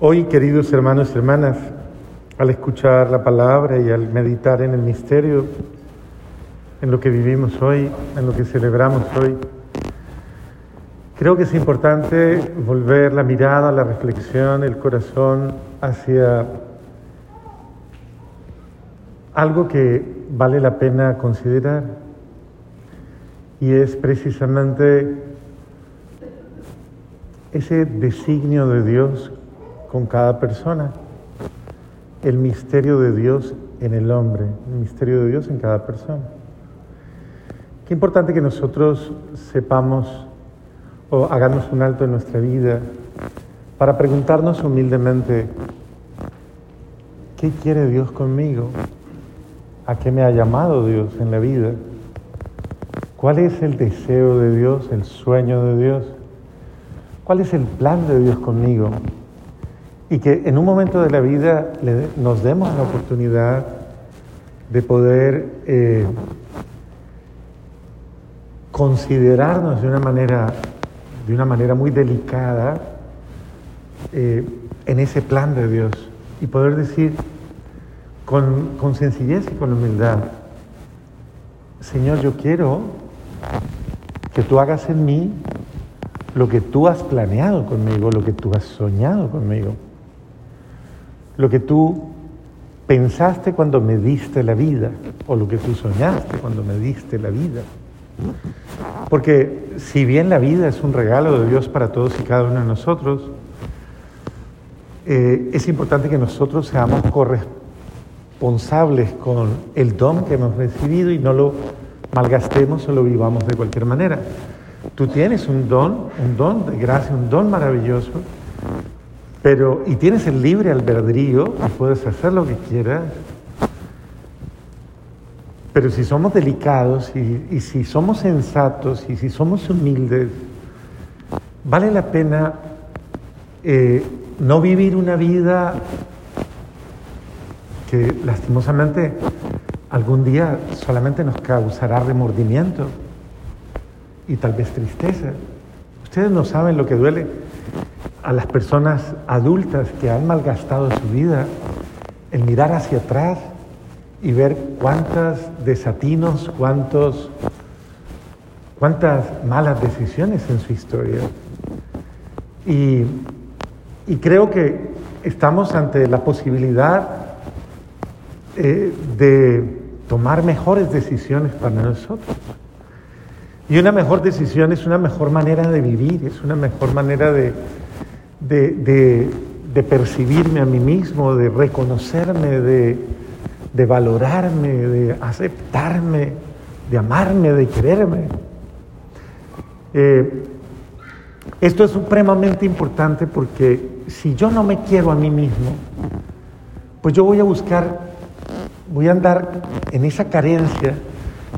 Hoy, queridos hermanos y hermanas, al escuchar la palabra y al meditar en el misterio, en lo que vivimos hoy, en lo que celebramos hoy, creo que es importante volver la mirada, la reflexión, el corazón hacia algo que vale la pena considerar. Y es precisamente ese designio de Dios con cada persona, el misterio de Dios en el hombre, el misterio de Dios en cada persona. Qué importante que nosotros sepamos o hagamos un alto en nuestra vida para preguntarnos humildemente, ¿qué quiere Dios conmigo? ¿A qué me ha llamado Dios en la vida? ¿Cuál es el deseo de Dios, el sueño de Dios? ¿Cuál es el plan de Dios conmigo? Y que en un momento de la vida nos demos la oportunidad de poder eh, considerarnos de una manera, de una manera muy delicada eh, en ese plan de Dios y poder decir con, con sencillez y con humildad, Señor, yo quiero que tú hagas en mí lo que tú has planeado conmigo, lo que tú has soñado conmigo lo que tú pensaste cuando me diste la vida o lo que tú soñaste cuando me diste la vida. Porque si bien la vida es un regalo de Dios para todos y cada uno de nosotros, eh, es importante que nosotros seamos corresponsables con el don que hemos recibido y no lo malgastemos o lo vivamos de cualquier manera. Tú tienes un don, un don de gracia, un don maravilloso pero, y tienes el libre albedrío puedes hacer lo que quieras. Pero si somos delicados y, si somos sensatos y si somos humildes, vale la pena eh, no vivir una vida que lastimosamente algún día solamente nos causará remordimiento y tal vez tristeza. Ustedes no saben lo que duele a las personas adultas que han malgastado su vida, el mirar hacia atrás y ver cuántas desatinos, cuántos, cuántas malas decisiones en su historia. Y, y creo que estamos ante la posibilidad eh, de tomar mejores decisiones para nosotros. Y una mejor decisión es una mejor manera de vivir, es una mejor manera de, de, percibirme a mí mismo, de reconocerme, de, valorarme, de aceptarme, de amarme, de quererme. Eh, esto es supremamente importante porque si yo no me quiero a mí mismo, pues yo voy a buscar, voy a andar en esa carencia,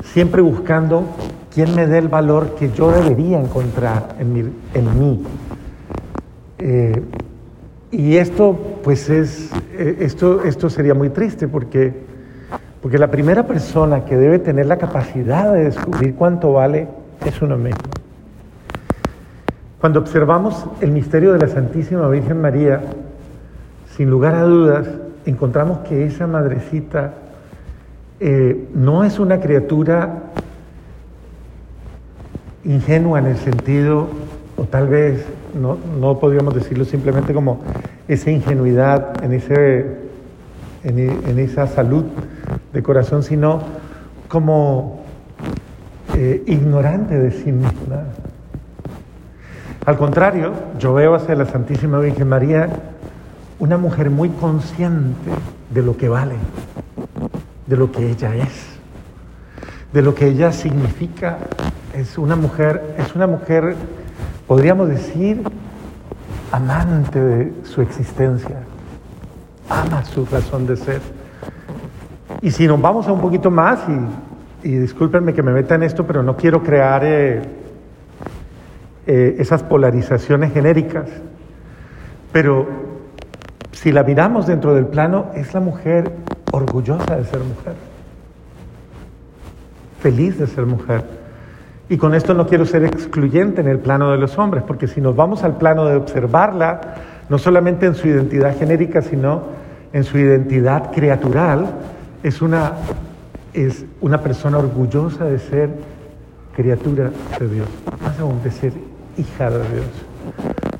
siempre buscando quién me dé el valor que yo debería encontrar en, en mí. Eh, y esto, pues es, eh, esto, esto sería muy triste porque, porque la primera persona que debe tener la capacidad de descubrir cuánto vale es uno mismo. Cuando observamos el misterio de la Santísima Virgen María, sin lugar a dudas, encontramos que esa madrecita eh, no es una criatura ingenua en el sentido, o tal vez no, no podríamos decirlo simplemente como esa ingenuidad, en, ese, en, esa salud de corazón, sino como eh, ignorante de sí misma. Al contrario, yo veo hacia la Santísima Virgen María una mujer muy consciente de lo que vale, de lo que ella es, de lo que ella significa. Es una mujer, es una mujer podríamos decir, amante de su existencia, ama su razón de ser. Y si nos vamos a un poquito más, y, discúlpenme que me meta en esto, pero no quiero crear eh, eh, esas polarizaciones genéricas, pero si la miramos dentro del plano, es la mujer orgullosa de ser mujer, feliz de ser mujer y con esto no quiero ser excluyente en el plano de los hombres, porque si nos vamos al plano de observarla, no solamente en su identidad genérica, sino en su identidad criatural, es una, es una persona orgullosa de ser criatura de Dios, más aún de ser hija de Dios,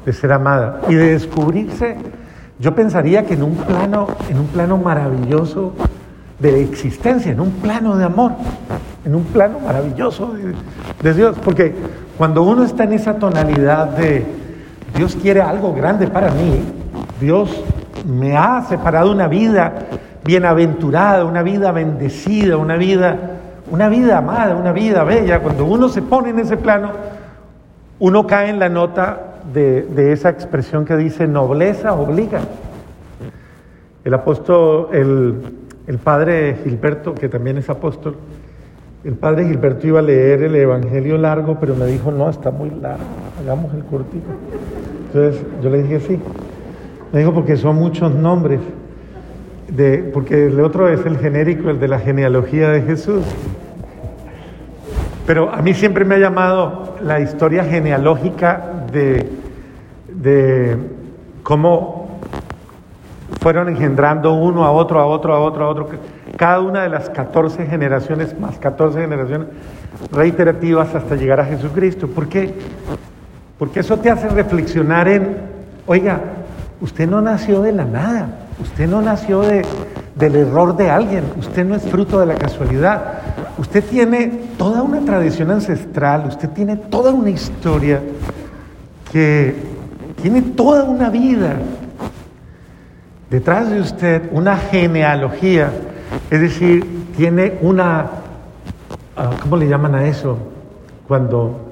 de ser amada y de descubrirse, yo pensaría que en un plano, en un plano maravilloso de existencia, en un plano de amor, en un plano maravilloso de, Dios, porque cuando uno está en esa tonalidad de Dios quiere algo grande para mí, Dios me ha separado una vida bienaventurada, una vida bendecida, una vida, una vida amada, una vida bella. Cuando uno se pone en ese plano, uno cae en la nota de, esa expresión que dice nobleza obliga. El apóstol, el padre Gilberto, que también es apóstol, el padre Gilberto iba a leer el Evangelio largo, pero me dijo, no, está muy largo, hagamos el cortito. Entonces yo le dije, sí. Me dijo, porque son muchos nombres, de, porque el otro es el genérico, el de la genealogía de Jesús. Pero a mí siempre me ha llamado la historia genealógica de, de cómo fueron engendrando uno a otro, a otro, a otro, a otro. Cada una de las 14 generaciones, más 14 generaciones reiterativas hasta llegar a Jesucristo. ¿Por qué? Porque eso te hace reflexionar en, oiga, usted no nació de la nada, usted no nació de, del error de alguien, usted no es fruto de la casualidad, usted tiene toda una tradición ancestral, usted tiene toda una historia que tiene toda una vida detrás de usted, una genealogía, es decir, tiene una, ah, ¿cómo le llaman a eso? Cuando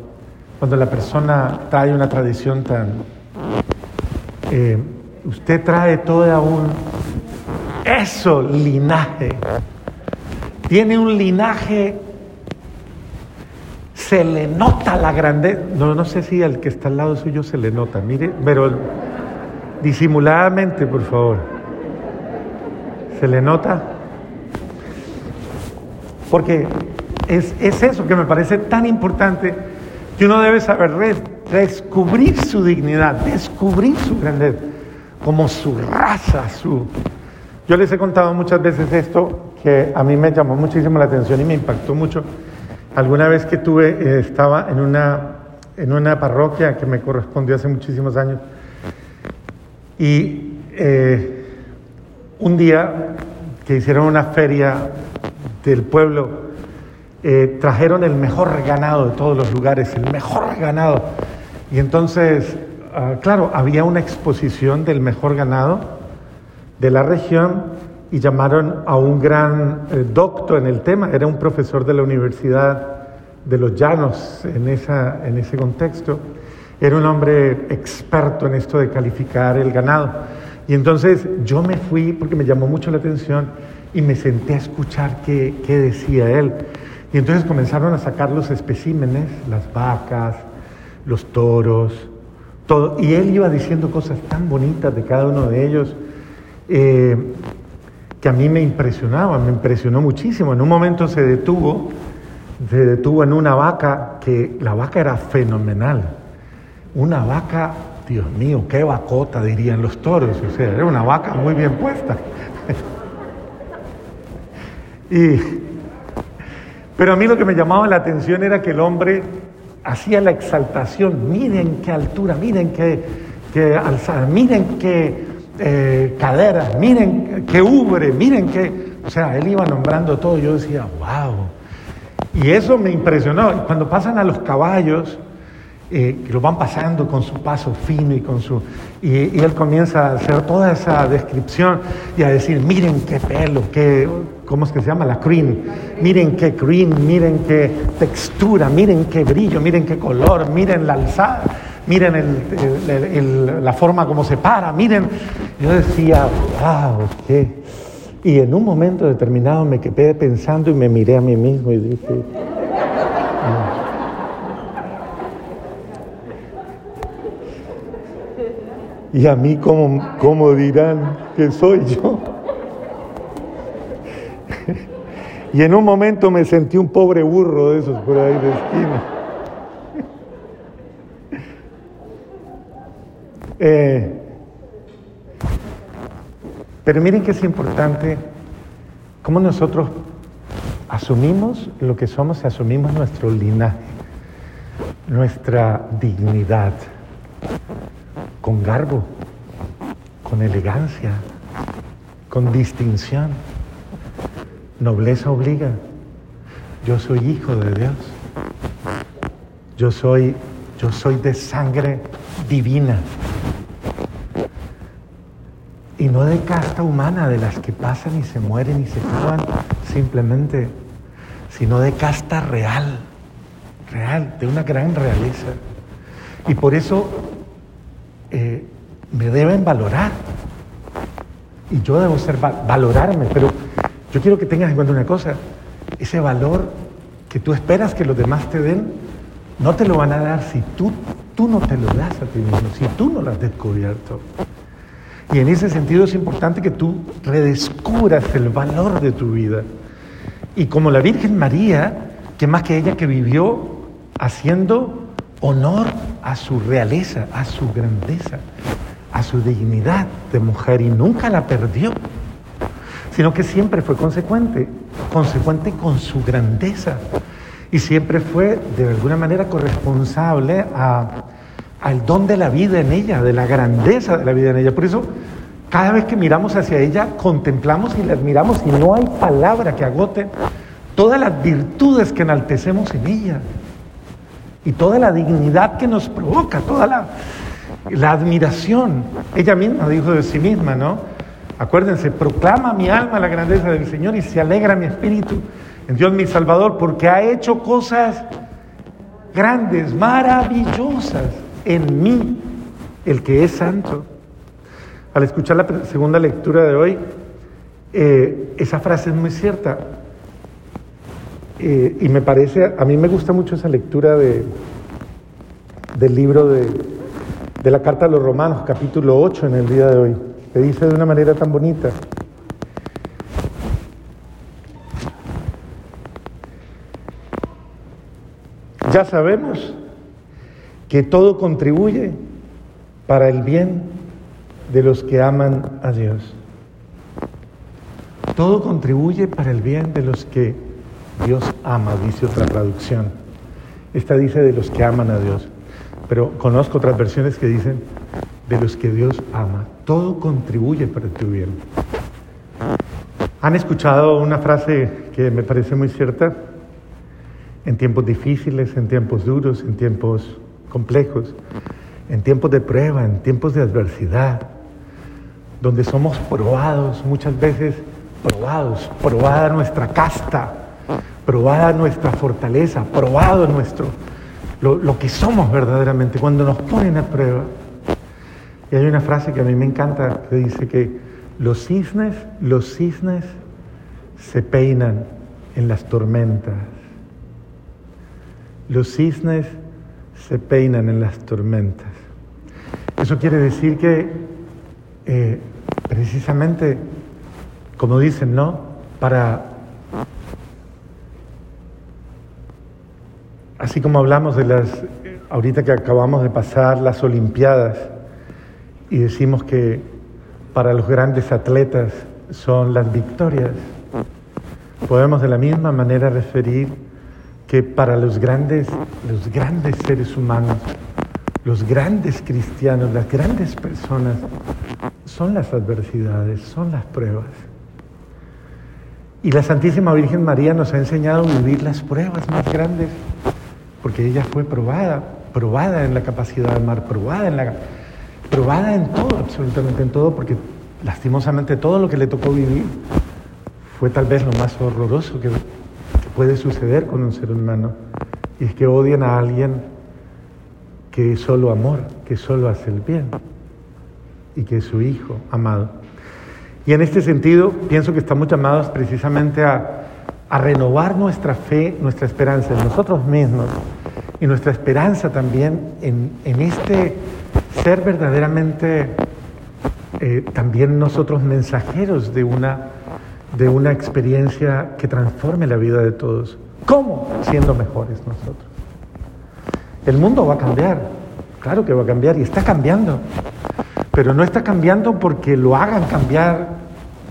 cuando la persona trae una tradición tan... Eh, usted trae toda un... Eso, linaje. Tiene un linaje, se le nota la grandeza. No, no sé si al que está al lado suyo se le nota, mire, pero disimuladamente, por favor. ¿Se le nota? Porque es, es eso que me parece tan importante que uno debe saber descubrir su dignidad, descubrir su grandeza, como su raza, su... Yo les he contado muchas veces esto que a mí me llamó muchísimo la atención y me impactó mucho. Alguna vez que tuve, eh, estaba en una, en una parroquia que me correspondió hace muchísimos años y eh, un día que hicieron una feria del pueblo, eh, trajeron el mejor ganado de todos los lugares, el mejor ganado. Y entonces, ah, claro, había una exposición del mejor ganado de la región y llamaron a un gran eh, doctor en el tema, era un profesor de la Universidad de los Llanos en, esa, en ese contexto. Era un hombre experto en esto de calificar el ganado. Y entonces yo me fui porque me llamó mucho la atención y me senté a escuchar qué, qué decía él. Y entonces comenzaron a sacar los especímenes, las vacas, los toros, todo. Y él iba diciendo cosas tan bonitas de cada uno de ellos eh, que a mí me impresionaba, me impresionó muchísimo. En un momento se detuvo, se detuvo en una vaca que la vaca era fenomenal. Una vaca, Dios mío, qué vacota dirían los toros. O sea, era una vaca muy bien puesta. Y pero a mí lo que me llamaba la atención era que el hombre hacía la exaltación, miren qué altura, miren qué, qué alzada, miren qué eh, cadera, miren qué ubre, miren qué... O sea, él iba nombrando todo, yo decía, wow. Y eso me impresionó. Cuando pasan a los caballos, eh, que lo van pasando con su paso fino y con su... Y, él comienza a hacer toda esa descripción y a decir, miren qué pelo, qué... ¿Cómo es que se llama? La cream. Miren qué cream, miren qué textura, miren qué brillo, miren qué color, miren la alzada, miren el, la forma como se para, miren... Yo decía, wow, qué... Y en un momento determinado me quedé pensando y me miré a mí mismo y dije... Y a mí, ¿cómo, dirán que soy yo? y en un momento me sentí un pobre burro de esos por ahí de esquina. Eh, Pero miren que es importante cómo nosotros asumimos lo que somos y asumimos nuestro linaje, nuestra dignidad, con garbo, con elegancia, con distinción. Nobleza obliga. Yo soy hijo de Dios. Yo soy, yo soy de sangre divina. Y no de casta humana, de las que pasan y se mueren y se acaban simplemente, sino de casta real, real, de una gran realeza. Y por eso eh, me deben valorar. Y yo debo ser valorarme, pero yo quiero que tengas en cuenta una cosa, ese valor que tú esperas que los demás te den, no te lo van a dar si tú, tú no te lo das a ti mismo, si tú no lo has descubierto. Y en ese sentido es importante que tú redescubras el valor de tu vida. Y como la Virgen María, que más que ella que vivió haciendo honor a su realeza, a su grandeza, a su dignidad de mujer y nunca la perdió, sino que siempre fue consecuente, consecuente con su grandeza y siempre fue de alguna manera corresponsable al don de la vida en ella, de la grandeza de la vida en ella. Por eso, cada vez que miramos hacia ella, contemplamos y la admiramos y no hay palabra que agote todas las virtudes que enaltecemos en ella y toda la dignidad que nos provoca, toda la, admiración. Ella misma dijo de sí misma, ¿no? Acuérdense, proclama mi alma la grandeza del Señor y se alegra mi espíritu en Dios mi Salvador porque ha hecho cosas grandes, maravillosas en mí el que es santo. Al escuchar la segunda lectura de hoy, eh, esa frase es muy cierta. Eh, y me parece, a mí me gusta mucho esa lectura de, del libro de, de la Carta a los Romanos, capítulo 8 en el día de hoy, que dice de una manera tan bonita. Ya sabemos que todo contribuye para el bien de los que aman a Dios. Todo contribuye para el bien de los que Dios ama, dice otra traducción. Esta dice de los que aman a Dios, pero conozco otras versiones que dicen de los que Dios ama. Todo contribuye para tu bien. ¿Han escuchado una frase que me parece muy cierta? En tiempos difíciles, en tiempos duros, en tiempos complejos, en tiempos de prueba, en tiempos de adversidad, donde somos probados, muchas veces probados, probada nuestra casta, probada nuestra fortaleza, probado nuestro, lo, lo que somos verdaderamente, cuando nos ponen a prueba. Y hay una frase que a mí me encanta que dice que los cisnes, los cisnes se peinan en las tormentas. Los cisnes se peinan en las tormentas. Eso quiere decir que eh, precisamente, como dicen, ¿no? Para, así como hablamos de las, ahorita que acabamos de pasar las Olimpiadas y decimos que para los grandes atletas son las victorias, podemos de la misma manera referir que para los grandes, los grandes seres humanos, los grandes cristianos, las grandes personas, son las adversidades, son las pruebas. Y la Santísima Virgen María nos ha enseñado a vivir las pruebas más grandes, porque ella fue probada, probada en la capacidad de amar, probada en la probada en todo, absolutamente en todo, porque lastimosamente todo lo que le tocó vivir fue tal vez lo más horroroso que puede suceder con un ser humano y es que odian a alguien que es solo amor, que solo hace el bien y que es su hijo amado. Y en este sentido pienso que estamos llamados precisamente a, a renovar nuestra fe, nuestra esperanza en nosotros mismos y nuestra esperanza también en, en este ser verdaderamente eh, también nosotros mensajeros de una de una experiencia que transforme la vida de todos. ¿Cómo? Siendo mejores nosotros. El mundo va a cambiar, claro que va a cambiar y está cambiando, pero no está cambiando porque lo hagan cambiar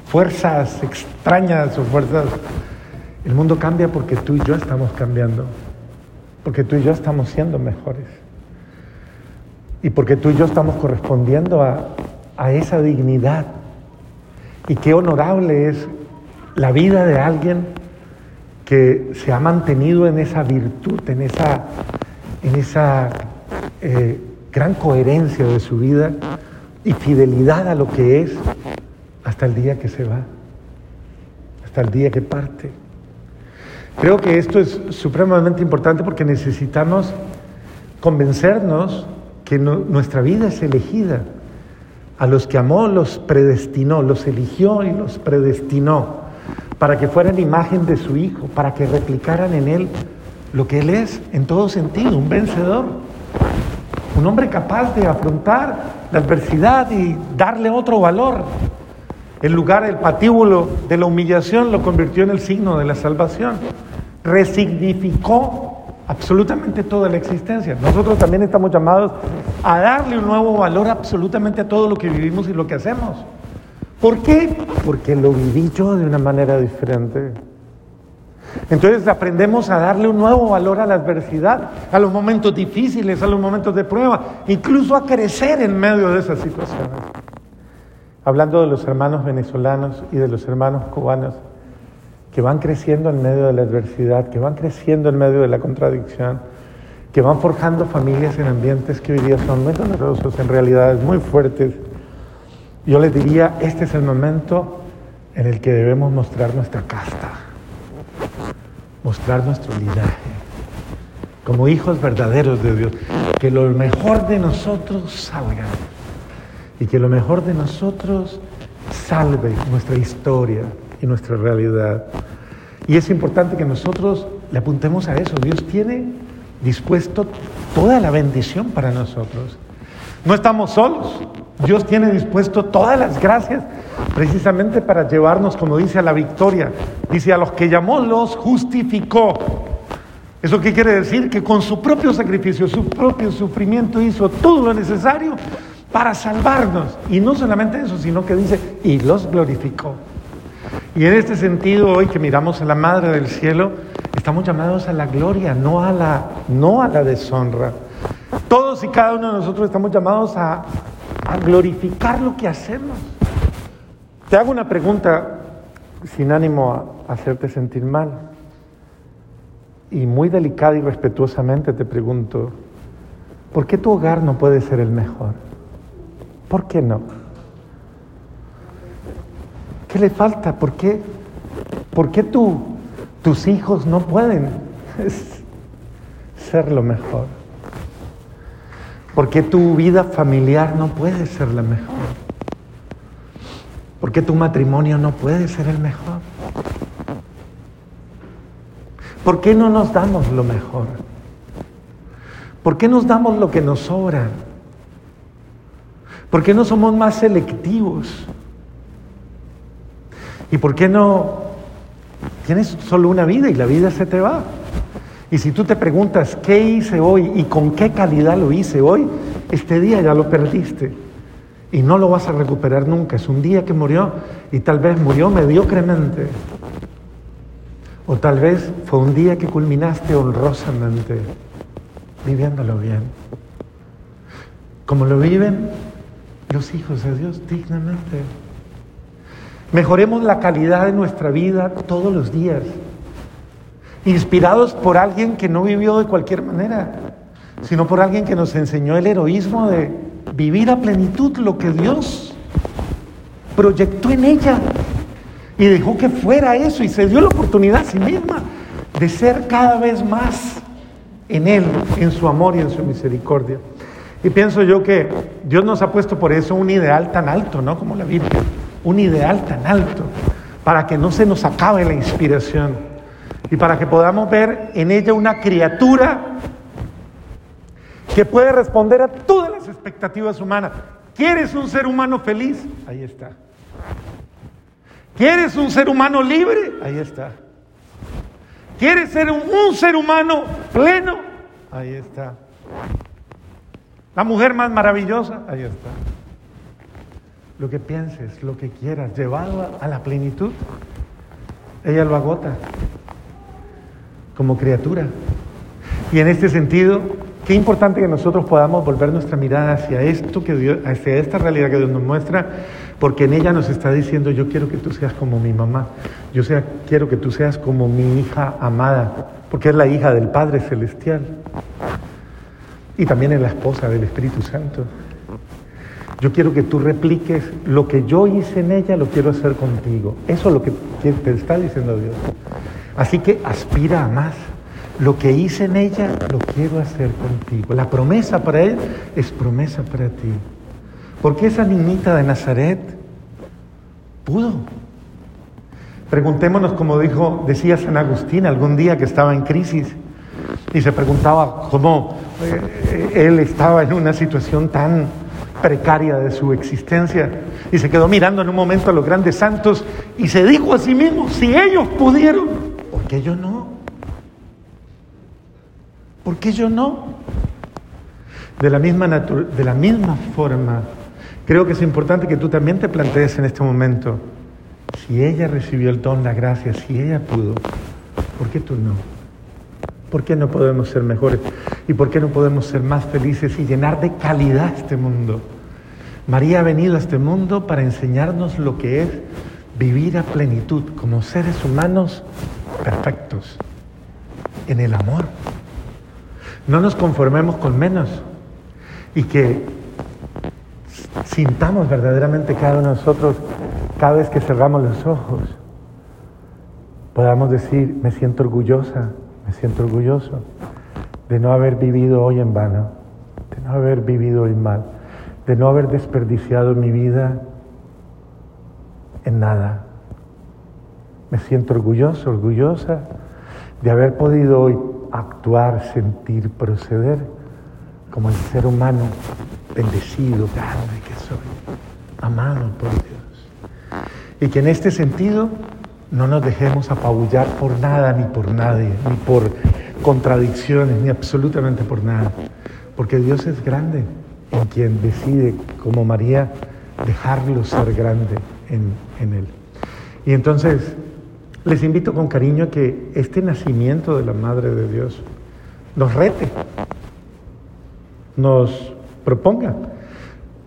fuerzas extrañas o fuerzas... El mundo cambia porque tú y yo estamos cambiando, porque tú y yo estamos siendo mejores y porque tú y yo estamos correspondiendo a, a esa dignidad. Y qué honorable es la vida de alguien que se ha mantenido en esa virtud, en esa, en esa eh, gran coherencia de su vida y fidelidad a lo que es hasta el día que se va, hasta el día que parte. Creo que esto es supremamente importante porque necesitamos convencernos que nuestra vida es elegida. A los que amó los predestinó, los eligió y los predestinó para que fueran imagen de su Hijo, para que replicaran en Él lo que Él es en todo sentido, un vencedor, un hombre capaz de afrontar la adversidad y darle otro valor. En lugar del patíbulo de la humillación lo convirtió en el signo de la salvación. Resignificó absolutamente toda la existencia. Nosotros también estamos llamados a darle un nuevo valor absolutamente a todo lo que vivimos y lo que hacemos. ¿Por qué? Porque lo viví yo de una manera diferente. Entonces aprendemos a darle un nuevo valor a la adversidad, a los momentos difíciles, a los momentos de prueba, incluso a crecer en medio de esas situaciones. Hablando de los hermanos venezolanos y de los hermanos cubanos que van creciendo en medio de la adversidad, que van creciendo en medio de la contradicción, que van forjando familias en ambientes que hoy día son muy dolorosos, en realidades muy fuertes. Yo les diría, este es el momento en el que debemos mostrar nuestra casta mostrar nuestro linaje como hijos verdaderos de Dios. Que lo mejor de nosotros salga y que lo mejor de nosotros salve nuestra historia y nuestra realidad. Y es importante que nosotros le apuntemos a eso. Dios tiene dispuesto toda la bendición para nosotros. No estamos solos. Dios tiene dispuesto todas las gracias precisamente para llevarnos, como dice, a la victoria. Dice, a los que llamó los justificó. ¿Eso qué quiere decir? Que con su propio sacrificio, su propio sufrimiento hizo todo lo necesario para salvarnos. Y no solamente eso, sino que dice, y los glorificó. Y en este sentido, hoy que miramos a la Madre del Cielo, estamos llamados a la gloria, no a la, no a la deshonra. Todos y cada uno de nosotros estamos llamados a, a glorificar lo que hacemos. Te hago una pregunta sin ánimo a hacerte sentir mal. Y muy delicada y respetuosamente te pregunto, ¿por qué tu hogar no puede ser el mejor? ¿Por qué no? ¿Qué le falta? ¿Por qué, por qué tus hijos no pueden ser lo mejor? ¿Por qué tu vida familiar no puede ser la mejor? ¿Por qué tu matrimonio no puede ser el mejor? ¿Por qué no nos damos lo mejor? ¿Por qué nos damos lo que nos sobra? ¿Por qué no somos más selectivos? ¿Y por qué no tienes solo una vida y la vida se te va? Y si tú te preguntas, ¿qué hice hoy y con qué calidad lo hice hoy? Este día ya lo perdiste y no lo vas a recuperar nunca. Es un día que murió y tal vez murió mediocremente. O tal vez fue un día que culminaste honrosamente, viviéndolo bien. Como lo viven los hijos de Dios dignamente. Mejoremos la calidad de nuestra vida todos los días inspirados por alguien que no vivió de cualquier manera, sino por alguien que nos enseñó el heroísmo de vivir a plenitud lo que Dios proyectó en ella y dejó que fuera eso y se dio la oportunidad a sí misma de ser cada vez más en Él, en su amor y en su misericordia. Y pienso yo que Dios nos ha puesto por eso un ideal tan alto, ¿no? Como la Biblia, un ideal tan alto, para que no se nos acabe la inspiración y para que podamos ver en ella una criatura que puede responder a todas las expectativas humanas. ¿Quieres un ser humano feliz? Ahí está. ¿Quieres un ser humano libre? Ahí está. ¿Quieres ser un, un ser humano pleno? Ahí está. La mujer más maravillosa, ahí está. Lo que pienses, lo que quieras, llevado a la plenitud, ella lo agota como criatura. Y en este sentido, qué importante que nosotros podamos volver nuestra mirada hacia esto que Dios, hacia esta realidad que Dios nos muestra, porque en ella nos está diciendo, yo quiero que tú seas como mi mamá, yo sea, quiero que tú seas como mi hija amada, porque es la hija del Padre Celestial. Y también es la esposa del Espíritu Santo. Yo quiero que tú repliques lo que yo hice en ella, lo quiero hacer contigo. Eso es lo que te está diciendo Dios. Así que aspira a más. Lo que hice en ella, lo quiero hacer contigo. La promesa para él es promesa para ti. Porque esa niñita de Nazaret pudo. Preguntémonos, como dijo, decía San Agustín algún día que estaba en crisis y se preguntaba cómo eh, él estaba en una situación tan precaria de su existencia y se quedó mirando en un momento a los grandes santos y se dijo a sí mismo, si ellos pudieron, ¿Por qué yo no? ¿Por qué yo no? De la misma, de la misma forma, creo que es importante que tú también te plantees en este momento, si ella recibió el don, la gracia, si ella pudo, ¿por qué tú no? ¿Por qué no podemos ser mejores? ¿Y por qué no podemos ser más felices y llenar de calidad este mundo? María ha venido a este mundo para enseñarnos lo que es vivir a plenitud como seres humanos perfectos en el amor. No nos conformemos con menos y que sintamos verdaderamente cada uno de nosotros, cada vez que cerramos los ojos, podamos decir, me siento orgullosa, me siento orgulloso de no haber vivido hoy en vano, de no haber vivido hoy mal, de no haber desperdiciado mi vida en nada. Me siento orgulloso, orgullosa de haber podido hoy actuar, sentir, proceder como el ser humano bendecido, grande que soy, amado por Dios. Y que en este sentido no nos dejemos apabullar por nada ni por nadie, ni por contradicciones, ni absolutamente por nada. Porque Dios es grande en quien decide, como María, dejarlo ser grande en, en Él. Y entonces les invito con cariño a que este nacimiento de la Madre de Dios nos rete, nos proponga.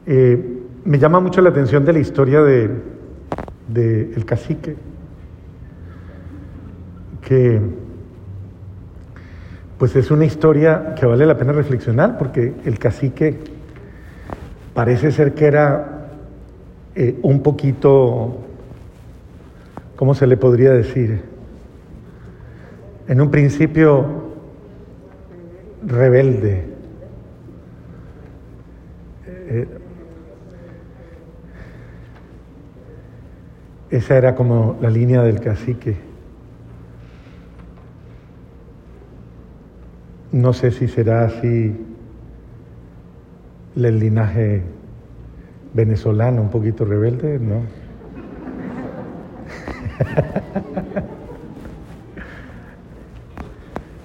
Eh, me llama mucho la atención de la historia del de, el cacique, pues es una historia que vale la pena reflexionar porque el cacique parece ser que era eh, un poquito ¿cómo se le podría decir? En un principio rebelde. Eh, esa era como la línea del cacique. No sé si será así el linaje venezolano, un poquito rebelde, ¿no?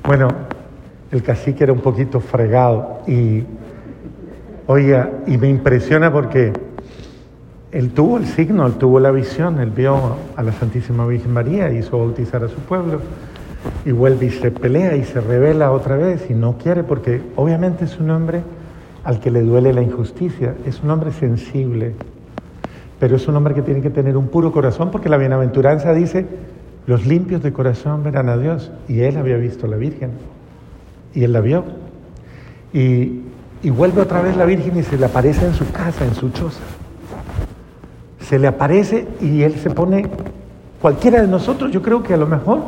bueno, el cacique era un poquito fregado y, oiga, y me impresiona porque él tuvo el signo, él tuvo la visión, él vio a la Santísima Virgen María, hizo bautizar a su pueblo y vuelve y se pelea y se revela otra vez y no quiere porque obviamente es un hombre al que le duele la injusticia, es un hombre sensible, pero es un hombre que tiene que tener un puro corazón porque la bienaventuranza dice, los limpios de corazón verán a Dios. Y él había visto a la Virgen. Y él la vio. Y, y vuelve otra vez la Virgen y se le aparece en su casa, en su choza. Se le aparece y él se pone, cualquiera de nosotros, yo creo que a lo mejor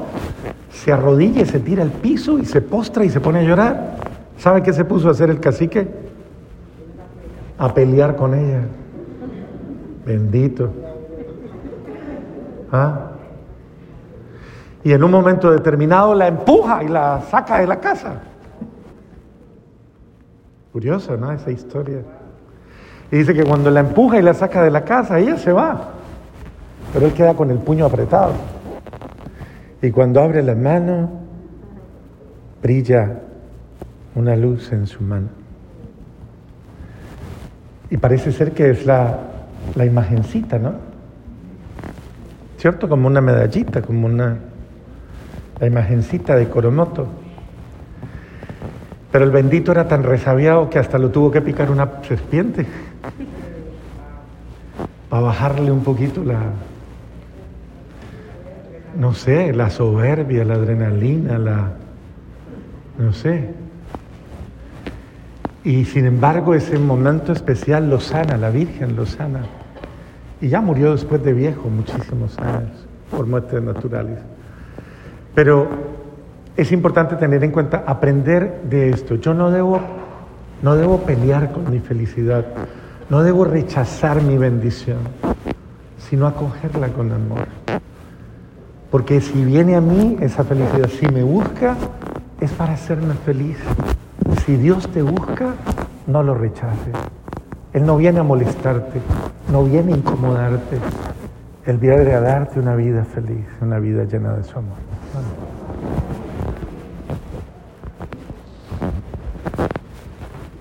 se arrodilla y se tira al piso y se postra y se pone a llorar. ¿Sabe qué se puso a hacer el cacique? A pelear con ella. Bendito. ¿Ah? Y en un momento determinado la empuja y la saca de la casa. Curiosa, ¿no? Esa historia. Y dice que cuando la empuja y la saca de la casa, ella se va. Pero él queda con el puño apretado. Y cuando abre la mano, brilla una luz en su mano. Y parece ser que es la la imagencita, ¿no? ¿Cierto? Como una medallita, como una la imagencita de Coromoto. Pero el bendito era tan resabiado que hasta lo tuvo que picar una serpiente para bajarle un poquito la, no sé, la soberbia, la adrenalina, la, no sé. Y sin embargo ese momento especial lo sana, la Virgen lo sana. Y ya murió después de viejo, muchísimos años, por muertes naturales. Pero es importante tener en cuenta, aprender de esto. Yo no debo, no debo pelear con mi felicidad, no debo rechazar mi bendición, sino acogerla con amor. Porque si viene a mí esa felicidad, si me busca, es para hacerme feliz. Si Dios te busca, no lo rechaces. Él no viene a molestarte, no viene a incomodarte. Él viene a darte una vida feliz, una vida llena de su amor.